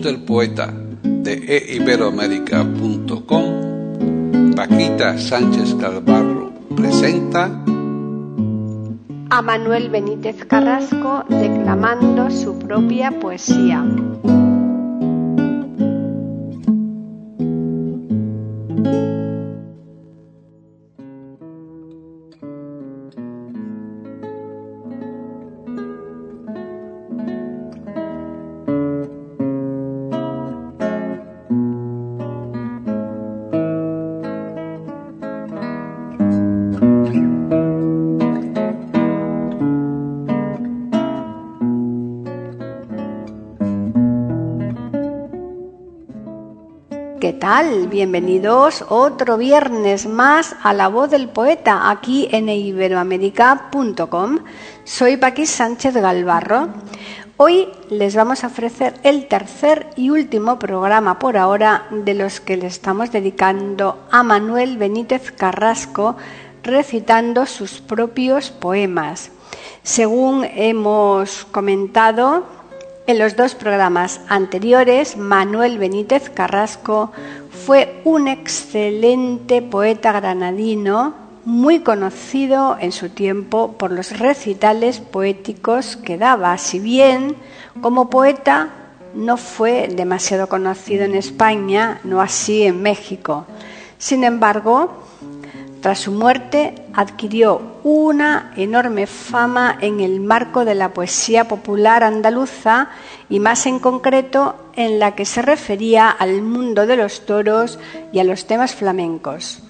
Del poeta de eiberoamérica.com, Paquita Sánchez Calvarro presenta a Manuel Benítez Carrasco declamando su propia poesía. Bienvenidos otro viernes más a La Voz del Poeta aquí en iberoamérica.com. Soy Paqui Sánchez Galvarro. Hoy les vamos a ofrecer el tercer y último programa por ahora de los que le estamos dedicando a Manuel Benítez Carrasco recitando sus propios poemas. Según hemos comentado, en los dos programas anteriores, Manuel Benítez Carrasco fue un excelente poeta granadino, muy conocido en su tiempo por los recitales poéticos que daba, si bien como poeta no fue demasiado conocido en España, no así en México. Sin embargo, tras su muerte adquirió una enorme fama en el marco de la poesía popular andaluza y más en concreto en la que se refería al mundo de los toros y a los temas flamencos.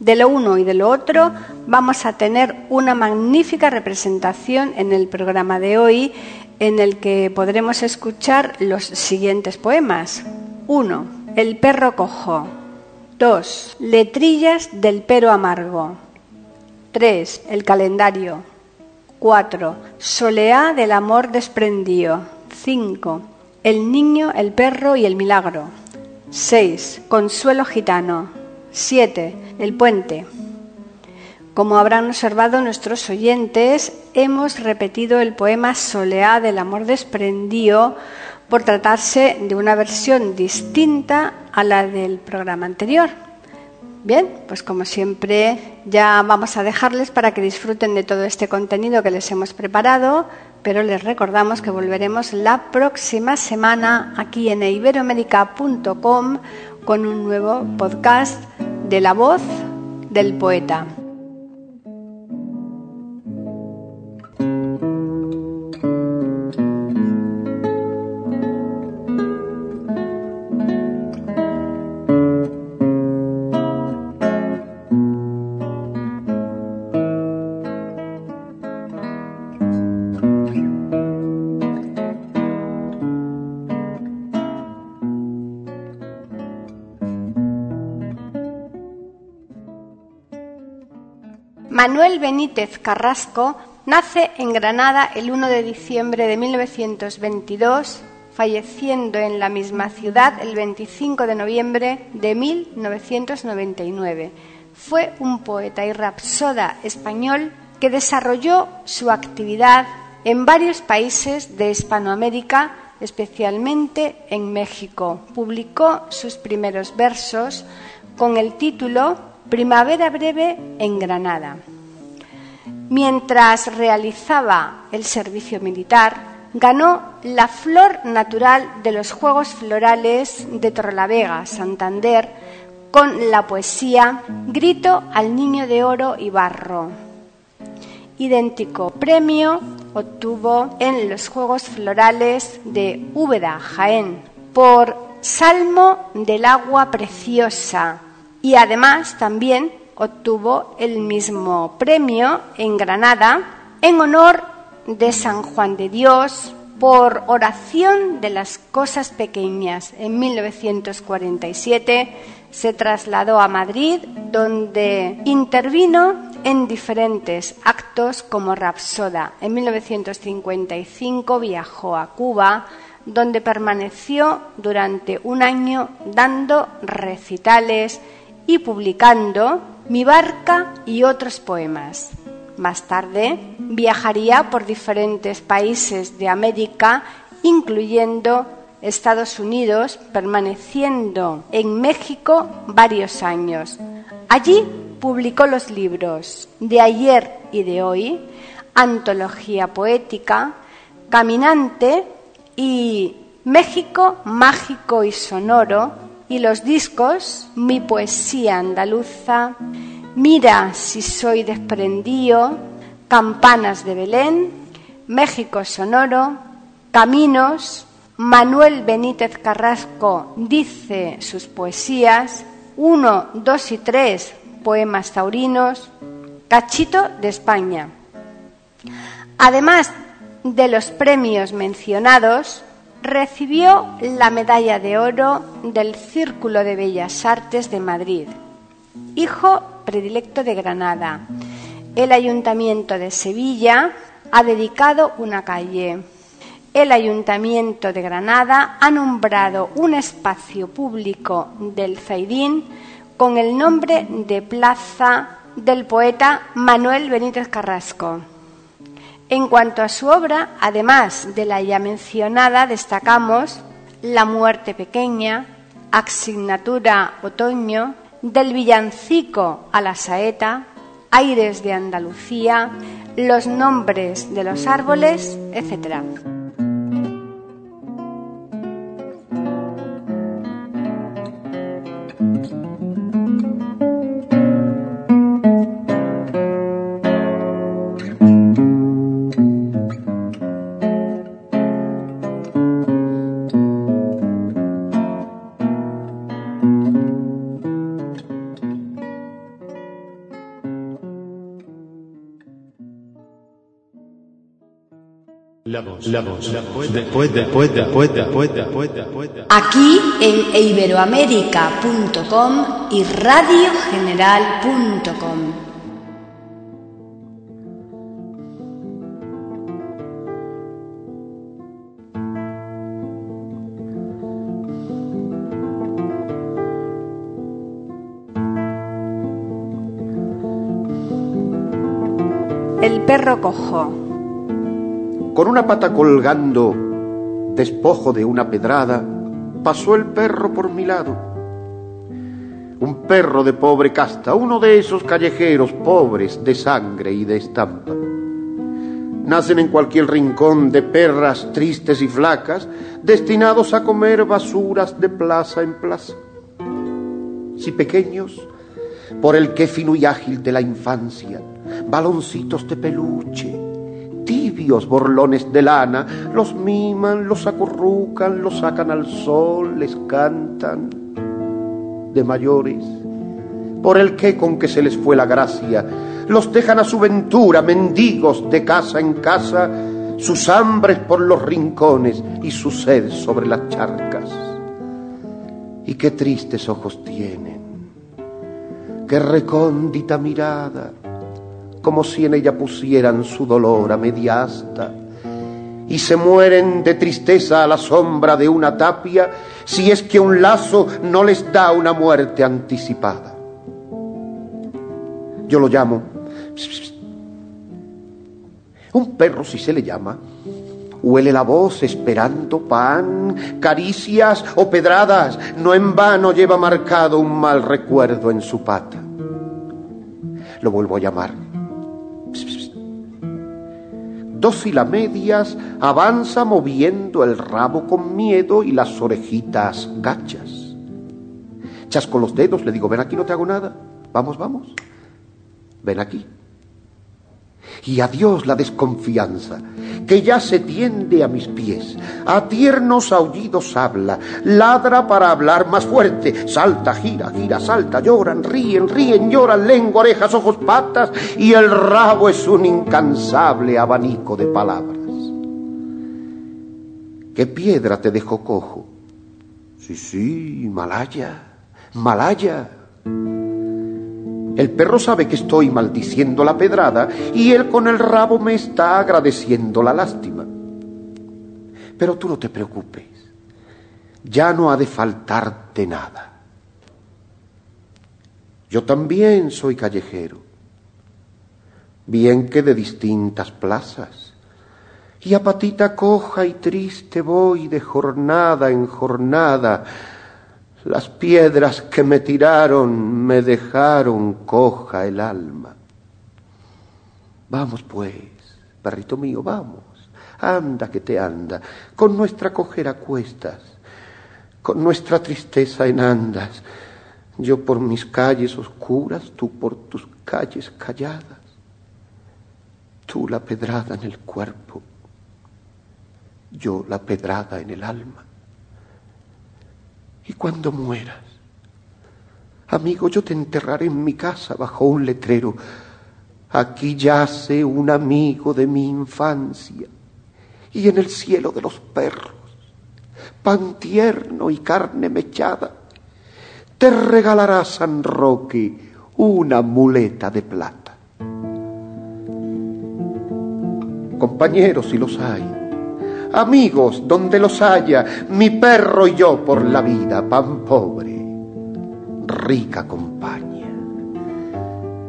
De lo uno y de lo otro vamos a tener una magnífica representación en el programa de hoy en el que podremos escuchar los siguientes poemas. 1. El perro cojo. 2. Letrillas del pero amargo. 3. El calendario. 4. Soleá del amor desprendido. 5. El niño, el perro y el milagro. 6. Consuelo gitano. 7. El puente. Como habrán observado nuestros oyentes, hemos repetido el poema Soleá del amor desprendido por tratarse de una versión distinta a la del programa anterior. Bien, pues como siempre ya vamos a dejarles para que disfruten de todo este contenido que les hemos preparado, pero les recordamos que volveremos la próxima semana aquí en iberoamérica.com con un nuevo podcast de la voz del poeta. Manuel Benítez Carrasco nace en Granada el 1 de diciembre de 1922, falleciendo en la misma ciudad el 25 de noviembre de 1999. Fue un poeta y rapsoda español que desarrolló su actividad en varios países de Hispanoamérica, especialmente en México. Publicó sus primeros versos con el título Primavera breve en Granada. Mientras realizaba el servicio militar, ganó la flor natural de los Juegos Florales de Torrelavega, Santander, con la poesía Grito al Niño de Oro y Barro. Idéntico premio obtuvo en los Juegos Florales de Úbeda, Jaén, por Salmo del Agua Preciosa, y además también obtuvo el mismo premio en Granada en honor de San Juan de Dios por oración de las cosas pequeñas. En 1947 se trasladó a Madrid, donde intervino en diferentes actos como Rapsoda. En 1955 viajó a Cuba, donde permaneció durante un año dando recitales y publicando Mi barca y otros poemas. Más tarde viajaría por diferentes países de América, incluyendo Estados Unidos, permaneciendo en México varios años. Allí publicó los libros De ayer y de hoy, Antología Poética, Caminante y México Mágico y Sonoro, y los discos Mi Poesía Andaluza, Mira si soy desprendido, Campanas de Belén, México Sonoro, Caminos, Manuel Benítez Carrasco dice sus poesías, uno, dos y tres poemas taurinos, Cachito de España. Además de los premios mencionados, recibió la medalla de oro del Círculo de Bellas Artes de Madrid. Hijo predilecto de Granada. El Ayuntamiento de Sevilla ha dedicado una calle el Ayuntamiento de Granada ha nombrado un espacio público del Zaidín con el nombre de Plaza del poeta Manuel Benítez Carrasco. En cuanto a su obra, además de la ya mencionada, destacamos La muerte pequeña, Asignatura Otoño, Del villancico a la saeta, Aires de Andalucía, Los nombres de los árboles, etc. Aquí en iberoamérica.com y radiogeneral.com. El perro cojo. Una pata colgando, despojo de una pedrada, pasó el perro por mi lado. Un perro de pobre casta, uno de esos callejeros pobres de sangre y de estampa. Nacen en cualquier rincón de perras tristes y flacas, destinados a comer basuras de plaza en plaza. Si pequeños, por el que fino y ágil de la infancia, baloncitos de peluche, tibios borlones de lana, los miman, los acurrucan, los sacan al sol, les cantan de mayores, por el que con que se les fue la gracia, los dejan a su ventura, mendigos de casa en casa, sus hambres por los rincones y su sed sobre las charcas. Y qué tristes ojos tienen, qué recóndita mirada, como si en ella pusieran su dolor a media asta, y se mueren de tristeza a la sombra de una tapia, si es que un lazo no les da una muerte anticipada. Yo lo llamo. Un perro, si se le llama, huele la voz esperando pan, caricias o pedradas, no en vano lleva marcado un mal recuerdo en su pata. Lo vuelvo a llamar dócil a medias, avanza moviendo el rabo con miedo y las orejitas gachas. Chasco los dedos, le digo, ven aquí, no te hago nada. Vamos, vamos. Ven aquí. Y adiós la desconfianza, que ya se tiende a mis pies, a tiernos aullidos habla, ladra para hablar más fuerte, salta, gira, gira, salta, lloran, ríen, ríen, lloran, lengua, orejas, ojos, patas, y el rabo es un incansable abanico de palabras. ¿Qué piedra te dejó cojo? Sí, sí, Malaya, Malaya. El perro sabe que estoy maldiciendo la pedrada y él con el rabo me está agradeciendo la lástima. Pero tú no te preocupes, ya no ha de faltarte nada. Yo también soy callejero, bien que de distintas plazas, y a patita coja y triste voy de jornada en jornada, las piedras que me tiraron me dejaron coja el alma. Vamos pues, perrito mío, vamos. Anda que te anda, con nuestra cojera cuestas, con nuestra tristeza en andas. Yo por mis calles oscuras, tú por tus calles calladas. Tú la pedrada en el cuerpo, yo la pedrada en el alma y cuando mueras, amigo, yo te enterraré en mi casa bajo un letrero. Aquí yace un amigo de mi infancia y en el cielo de los perros, pan tierno y carne mechada, te regalará San Roque una muleta de plata. Compañeros, si los hay, amigos donde los haya, mi perro y yo por la vida, pan pobre, rica compañía.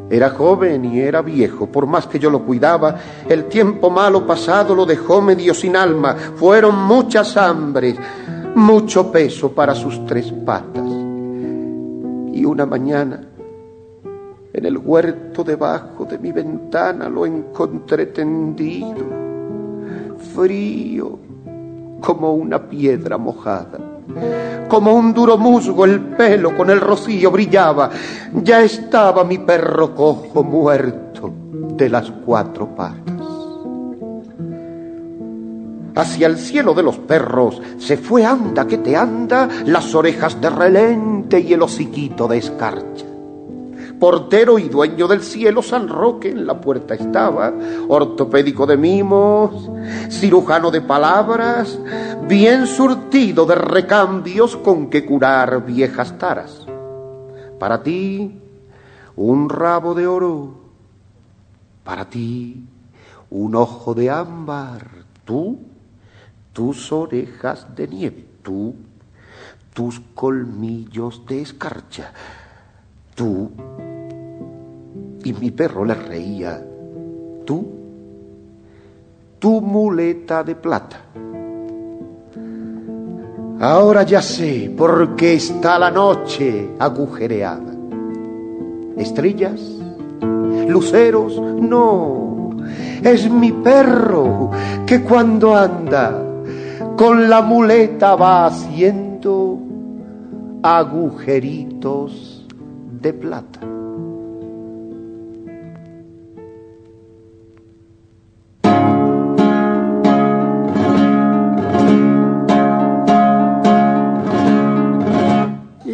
Era joven y era viejo, por más que yo lo cuidaba, el tiempo malo pasado lo dejó medio sin alma, fueron muchas hambres, mucho peso para sus tres patas. Y una mañana, en el huerto debajo de mi ventana, lo encontré tendido frío como una piedra mojada. Como un duro musgo el pelo con el rocío brillaba. Ya estaba mi perro cojo muerto de las cuatro patas. Hacia el cielo de los perros se fue anda que te anda las orejas de relente y el hociquito de escarcha portero y dueño del cielo, San Roque en la puerta estaba, ortopédico de mimos, cirujano de palabras, bien surtido de recambios con que curar viejas taras. Para ti, un rabo de oro, para ti, un ojo de ámbar, tú, tus orejas de nieve, tú, tus colmillos de escarcha, tú, y mi perro le reía. Tú, tu muleta de plata. Ahora ya sé por qué está la noche agujereada. Estrellas, luceros, no. Es mi perro que cuando anda con la muleta va haciendo agujeritos de plata.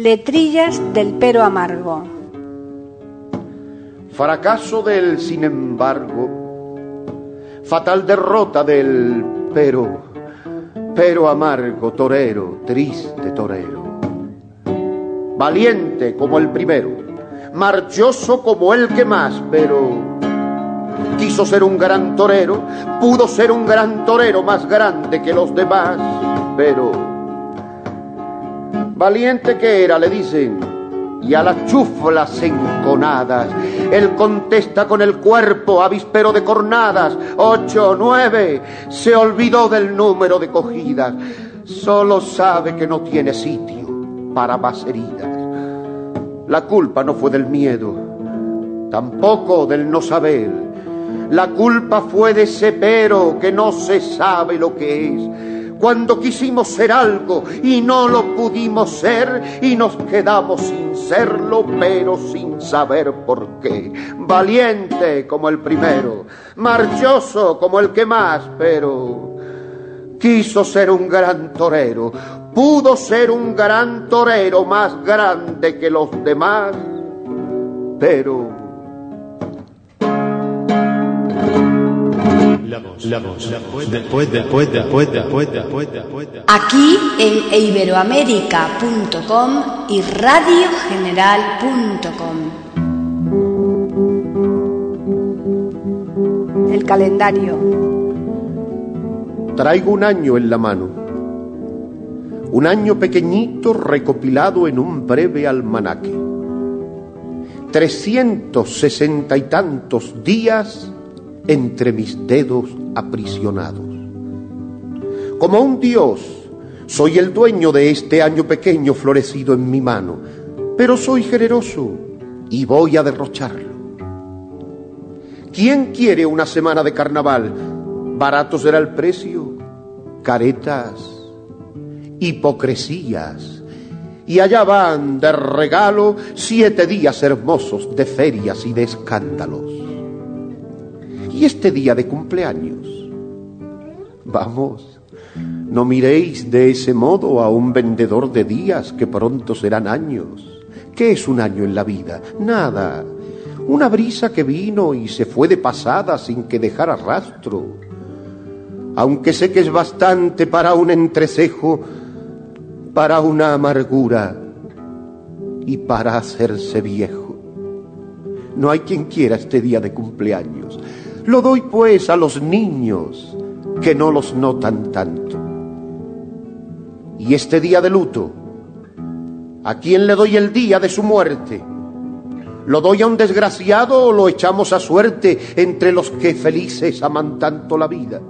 Letrillas del pero amargo. Fracaso del sin embargo, fatal derrota del pero, pero amargo, torero, triste torero. Valiente como el primero, marchoso como el que más, pero quiso ser un gran torero, pudo ser un gran torero más grande que los demás, pero Valiente que era, le dicen, y a las chuflas enconadas. Él contesta con el cuerpo, avispero de cornadas, ocho, nueve, se olvidó del número de cogidas, solo sabe que no tiene sitio para más heridas. La culpa no fue del miedo, tampoco del no saber. La culpa fue de ese pero que no se sabe lo que es cuando quisimos ser algo y no lo pudimos ser y nos quedamos sin serlo, pero sin saber por qué. Valiente como el primero, marchoso como el que más, pero quiso ser un gran torero, pudo ser un gran torero más grande que los demás, pero Aquí en iberoamérica.com y radiogeneral.com. El calendario. Traigo un año en la mano. Un año pequeñito recopilado en un breve almanaque. Trescientos sesenta y tantos días entre mis dedos aprisionados. Como un dios, soy el dueño de este año pequeño florecido en mi mano, pero soy generoso y voy a derrocharlo. ¿Quién quiere una semana de carnaval? Barato será el precio, caretas, hipocresías, y allá van de regalo siete días hermosos de ferias y de escándalos y este día de cumpleaños. Vamos, no miréis de ese modo a un vendedor de días que pronto serán años. ¿Qué es un año en la vida? Nada. Una brisa que vino y se fue de pasada sin que dejara rastro. Aunque sé que es bastante para un entrecejo, para una amargura y para hacerse viejo. No hay quien quiera este día de cumpleaños. Lo doy pues a los niños que no los notan tanto. Y este día de luto, ¿a quién le doy el día de su muerte? ¿Lo doy a un desgraciado o lo echamos a suerte entre los que felices aman tanto la vida?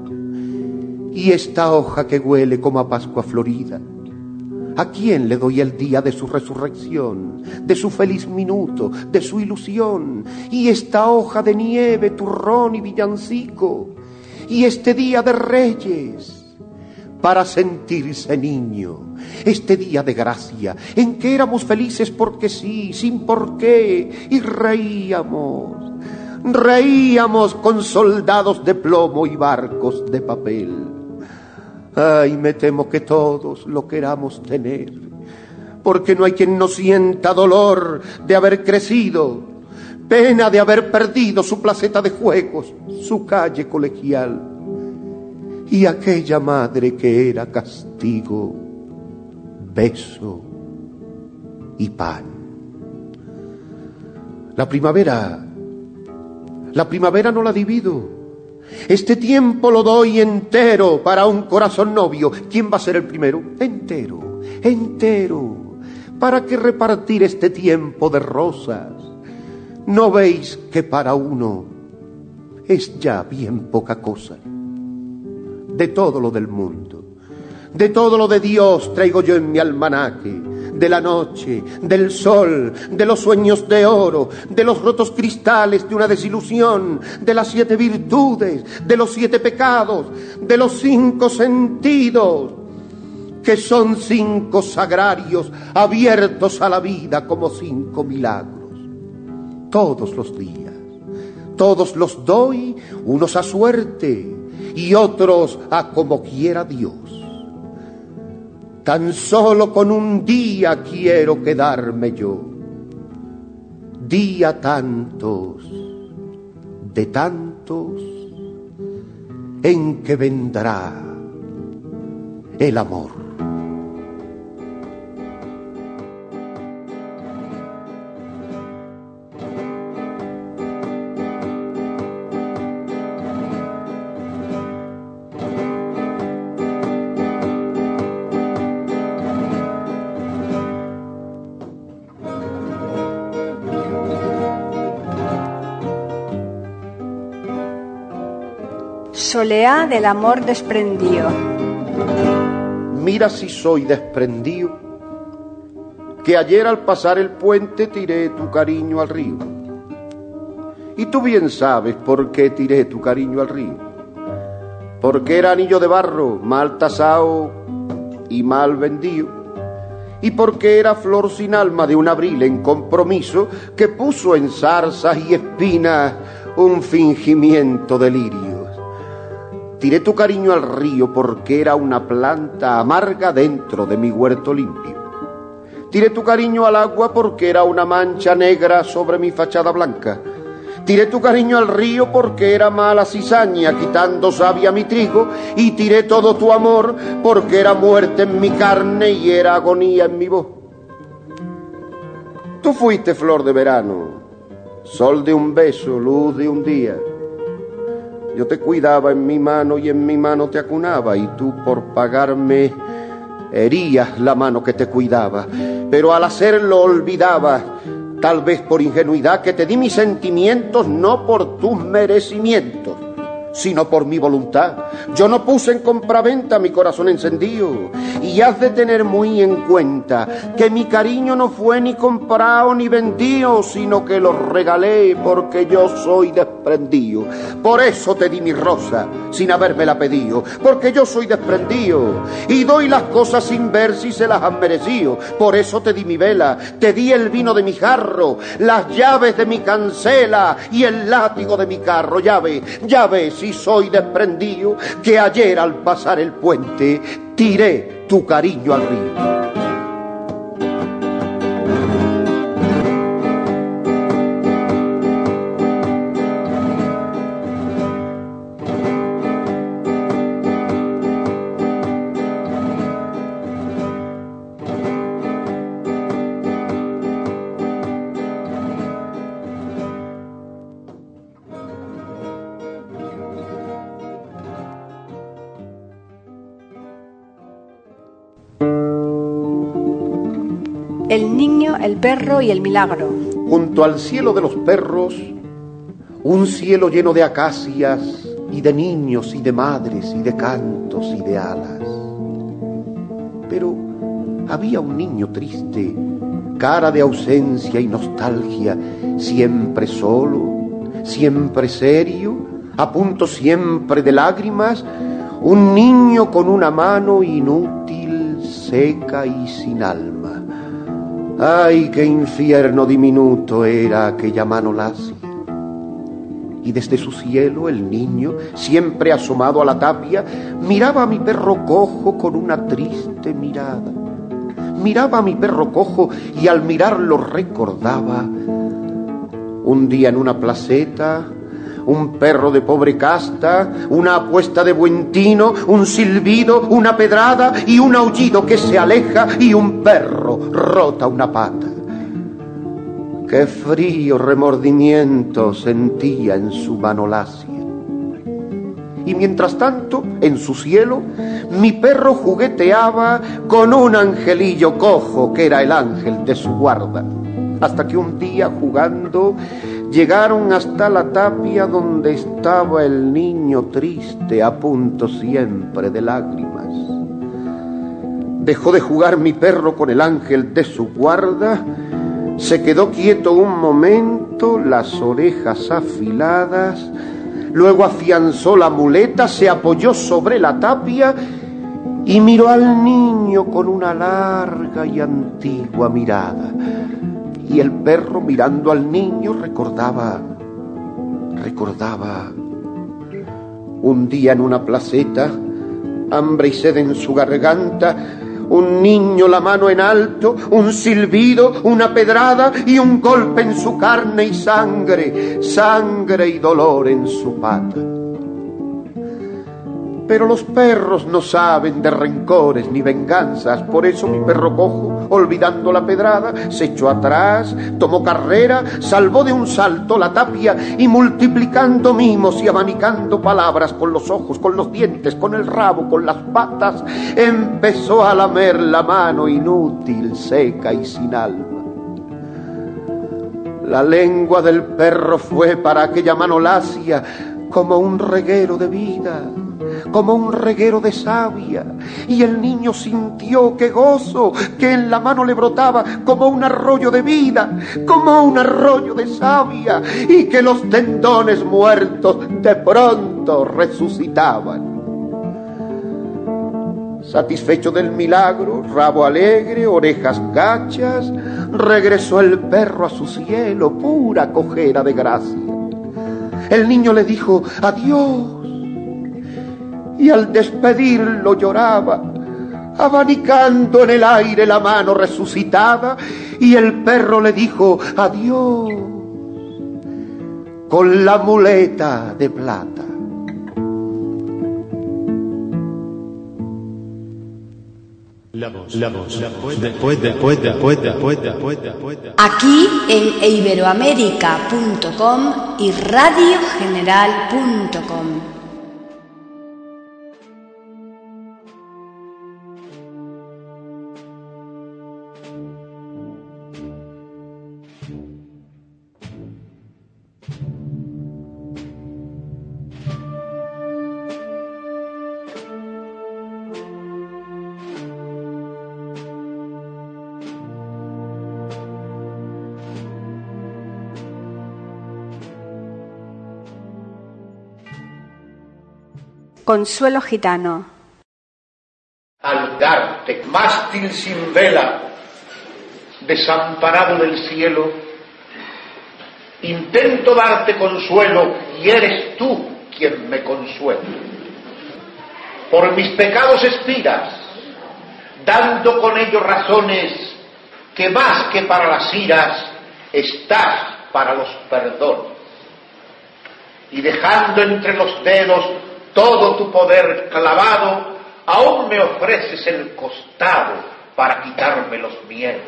Y esta hoja que huele como a Pascua florida, ¿A quién le doy el día de su resurrección, de su feliz minuto, de su ilusión? Y esta hoja de nieve, turrón y villancico, y este día de reyes, para sentirse niño, este día de gracia, en que éramos felices porque sí, sin por qué, y reíamos, reíamos con soldados de plomo y barcos de papel Ay, me temo que todos lo queramos tener, porque no hay quien no sienta dolor de haber crecido, pena de haber perdido su placeta de juegos, su calle colegial, y aquella madre que era castigo, beso y pan. La primavera, la primavera no la divido este tiempo lo doy entero para un corazón novio. ¿Quién va a ser el primero? Entero, entero. ¿Para qué repartir este tiempo de rosas? ¿No veis que para uno es ya bien poca cosa? De todo lo del mundo, de todo lo de Dios traigo yo en mi almanaque de la noche, del sol, de los sueños de oro, de los rotos cristales de una desilusión, de las siete virtudes, de los siete pecados, de los cinco sentidos, que son cinco sagrarios abiertos a la vida como cinco milagros. Todos los días, todos los doy, unos a suerte y otros a como quiera Dios. Tan solo con un día quiero quedarme yo. Día tantos, de tantos, en que vendrá el amor. Del amor desprendido. Mira si soy desprendido, que ayer al pasar el puente tiré tu cariño al río. Y tú bien sabes por qué tiré tu cariño al río. porque era anillo de barro, mal tasao y mal vendido y porque era flor sin alma de un abril en compromiso que puso en zarzas y espinas un fingimiento de lirios. Tiré tu cariño al río porque era una planta amarga dentro de mi huerto limpio. Tiré tu cariño al agua porque era una mancha negra sobre mi fachada blanca. Tiré tu cariño al río porque era mala cizaña quitando savia mi trigo y tiré todo tu amor porque era muerte en mi carne y era agonía en mi voz. Tú fuiste flor de verano, sol de un beso, luz de un día. Yo te cuidaba en mi mano y en mi mano te acunaba y tú por pagarme herías la mano que te cuidaba, pero al hacerlo olvidaba tal vez por ingenuidad, que te di mis sentimientos no por tus merecimientos, sino por mi voluntad. Yo no puse en compraventa mi corazón encendido, y has de tener muy en cuenta que mi cariño no fue ni comprado ni vendido, sino que lo regalé porque yo soy desprendido. Por eso te di mi rosa, sin habérmela pedido, porque yo soy desprendido y doy las cosas sin ver si se las han merecido. Por eso te di mi vela, te di el vino de mi jarro, las llaves de mi cancela y el látigo de mi carro. Ya ve, si soy desprendido, que ayer al pasar el puente tiré tu cariño al río. El niño, el perro y el milagro. Junto al cielo de los perros, un cielo lleno de acacias y de niños y de madres y de cantos y de alas. Pero había un niño triste, cara de ausencia y nostalgia, siempre solo, siempre serio, a punto siempre de lágrimas, un niño con una mano inútil, seca y sin alma. Ay, qué infierno diminuto era aquella mano lacia. Y desde su cielo el niño, siempre asomado a la tapia, miraba a mi perro cojo con una triste mirada. Miraba a mi perro cojo y al mirarlo recordaba un día en una placeta un perro de pobre casta, una apuesta de buen tino, un silbido, una pedrada y un aullido que se aleja y un perro rota una pata. Qué frío remordimiento sentía en su mano lacia. Y mientras tanto, en su cielo, mi perro jugueteaba con un angelillo cojo que era el ángel de su guarda. Hasta que un día jugando Llegaron hasta la tapia donde estaba el niño triste, a punto siempre de lágrimas. Dejó de jugar mi perro con el ángel de su guarda, se quedó quieto un momento, las orejas afiladas, luego afianzó la muleta, se apoyó sobre la tapia y miró al niño con una larga y antigua mirada. Y el perro mirando al niño recordaba, recordaba un día en una placeta, hambre y sed en su garganta, un niño la mano en alto, un silbido, una pedrada y un golpe en su carne y sangre, sangre y dolor en su pata. Pero los perros no saben de rencores ni venganzas, por eso mi perro cojo, olvidando la pedrada, se echó atrás, tomó carrera, salvó de un salto la tapia y multiplicando mimos y abanicando palabras con los ojos, con los dientes, con el rabo, con las patas, empezó a lamer la mano inútil, seca y sin alma. La lengua del perro fue para aquella mano lacia como un reguero de vida como un reguero de savia, y el niño sintió que gozo que en la mano le brotaba como un arroyo de vida, como un arroyo de savia, y que los tendones muertos de pronto resucitaban. Satisfecho del milagro, rabo alegre, orejas gachas, regresó el perro a su cielo, pura cojera de gracia. El niño le dijo adiós y al despedirlo lloraba, abanicando en el aire la mano resucitada, y el perro le dijo adiós con la muleta de plata. Aquí en iberoamérica.com y radiogeneral.com. Consuelo Gitano. Al darte mástil sin vela, desamparado del cielo, intento darte consuelo y eres tú quien me consuela. Por mis pecados expiras, dando con ellos razones que más que para las iras estás para los perdones. Y dejando entre los dedos todo tu poder clavado, aún me ofreces el costado para quitarme los miedos.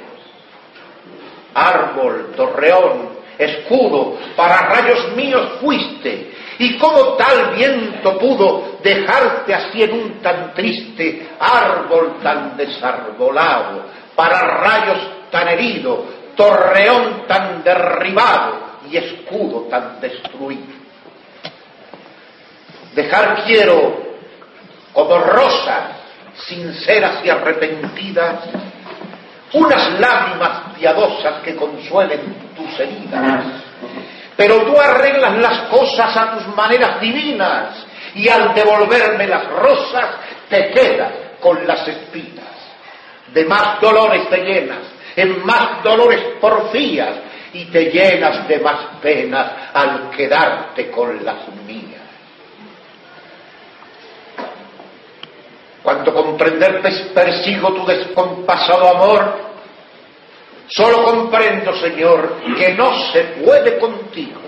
Árbol, torreón, escudo, para rayos míos fuiste, y como tal viento pudo dejarte así en un tan triste árbol tan desarbolado, para rayos tan herido, torreón tan derribado y escudo tan destruido. Dejar quiero como rosas sinceras y arrepentidas unas lágrimas piadosas que consuelen tus heridas. Pero tú arreglas las cosas a tus maneras divinas y al devolverme las rosas te quedas con las espinas. De más dolores te llenas, en más dolores porfías y te llenas de más penas al quedarte con las mías. Cuando comprender persigo tu descompasado amor, solo comprendo, Señor, que no se puede contigo.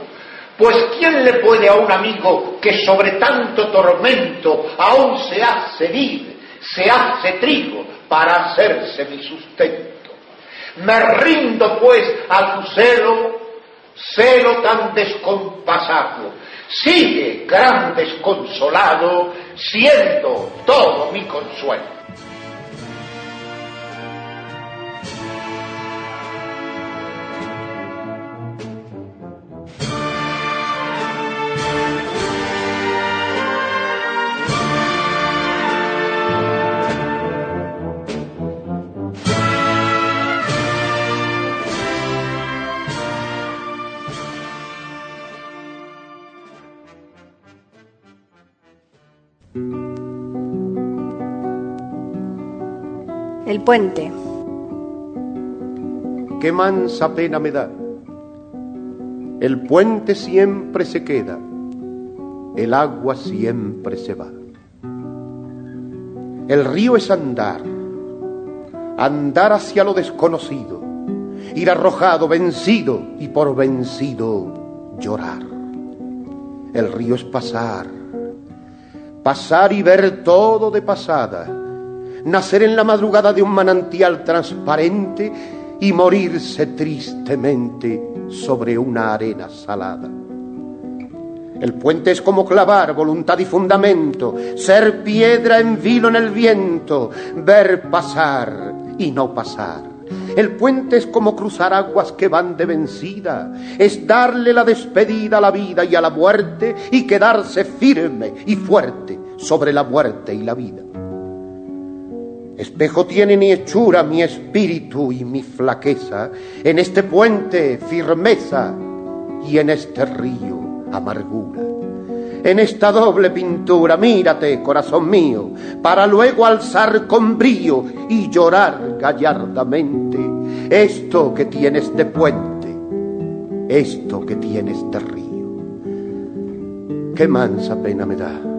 Pues ¿quién le puede a un amigo que sobre tanto tormento aún se hace vid, se hace trigo para hacerse mi sustento? Me rindo pues a tu celo, celo tan descompasado, sigue gran desconsolado, siendo todo mi consuelo. Puente. Qué mansa pena me da. El puente siempre se queda, el agua siempre se va. El río es andar, andar hacia lo desconocido, ir arrojado, vencido y por vencido llorar. El río es pasar, pasar y ver todo de pasada nacer en la madrugada de un manantial transparente y morirse tristemente sobre una arena salada. El puente es como clavar voluntad y fundamento, ser piedra en vilo en el viento, ver pasar y no pasar. El puente es como cruzar aguas que van de vencida, es darle la despedida a la vida y a la muerte y quedarse firme y fuerte sobre la muerte y la vida. Espejo tiene ni hechura mi espíritu y mi flaqueza, en este puente firmeza y en este río amargura. en esta doble pintura, mírate, corazón mío, para luego alzar con brío y llorar gallardamente esto que tienes de puente, esto que tienes de río. Qué mansa pena me da.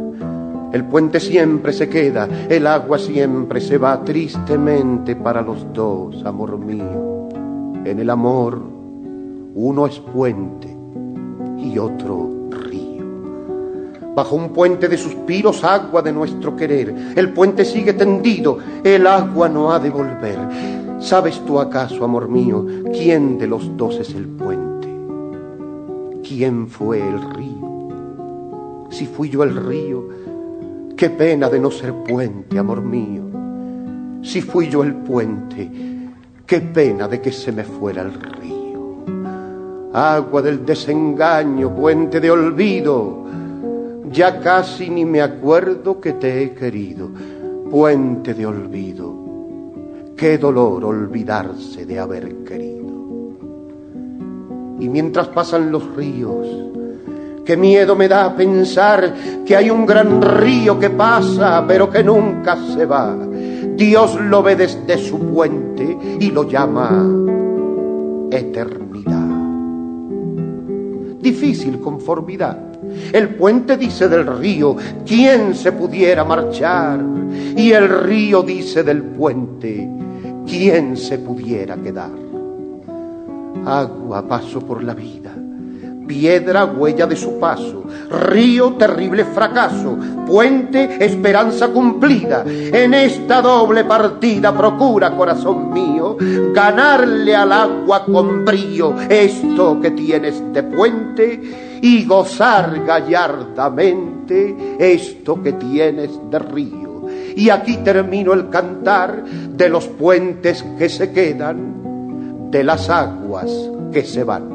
El puente siempre se queda, el agua siempre se va tristemente para los dos, amor mío. En el amor uno es puente y otro Bajo un puente de suspiros, agua de nuestro querer. El puente sigue tendido, el agua no ha de volver. ¿Sabes tú acaso, amor mío, quién de los dos es el puente? ¿Quién fue el río? Si fui yo el río, qué pena de no ser puente, amor mío. Si fui yo el puente, qué pena de que se me fuera el río. Agua del desengaño, puente de olvido ya casi ni me acuerdo que te he querido, puente de olvido. Qué dolor olvidarse de haber querido. Y mientras pasan los ríos, qué miedo me da pensar que hay un gran río que pasa, pero que nunca se va. Dios lo ve desde su puente y lo llama eternidad. Difícil conformidad el puente dice del río, ¿quién se pudiera marchar? Y el río dice del puente, ¿quién se pudiera quedar? Agua paso por la vida, piedra huella de su paso, río terrible fracaso, puente esperanza cumplida. En esta doble partida procura, corazón mío, ganarle al agua con brío esto que tienes de puente y gozar gallardamente esto que tienes de río. Y aquí termino el cantar de los puentes que se quedan, de las aguas que se van.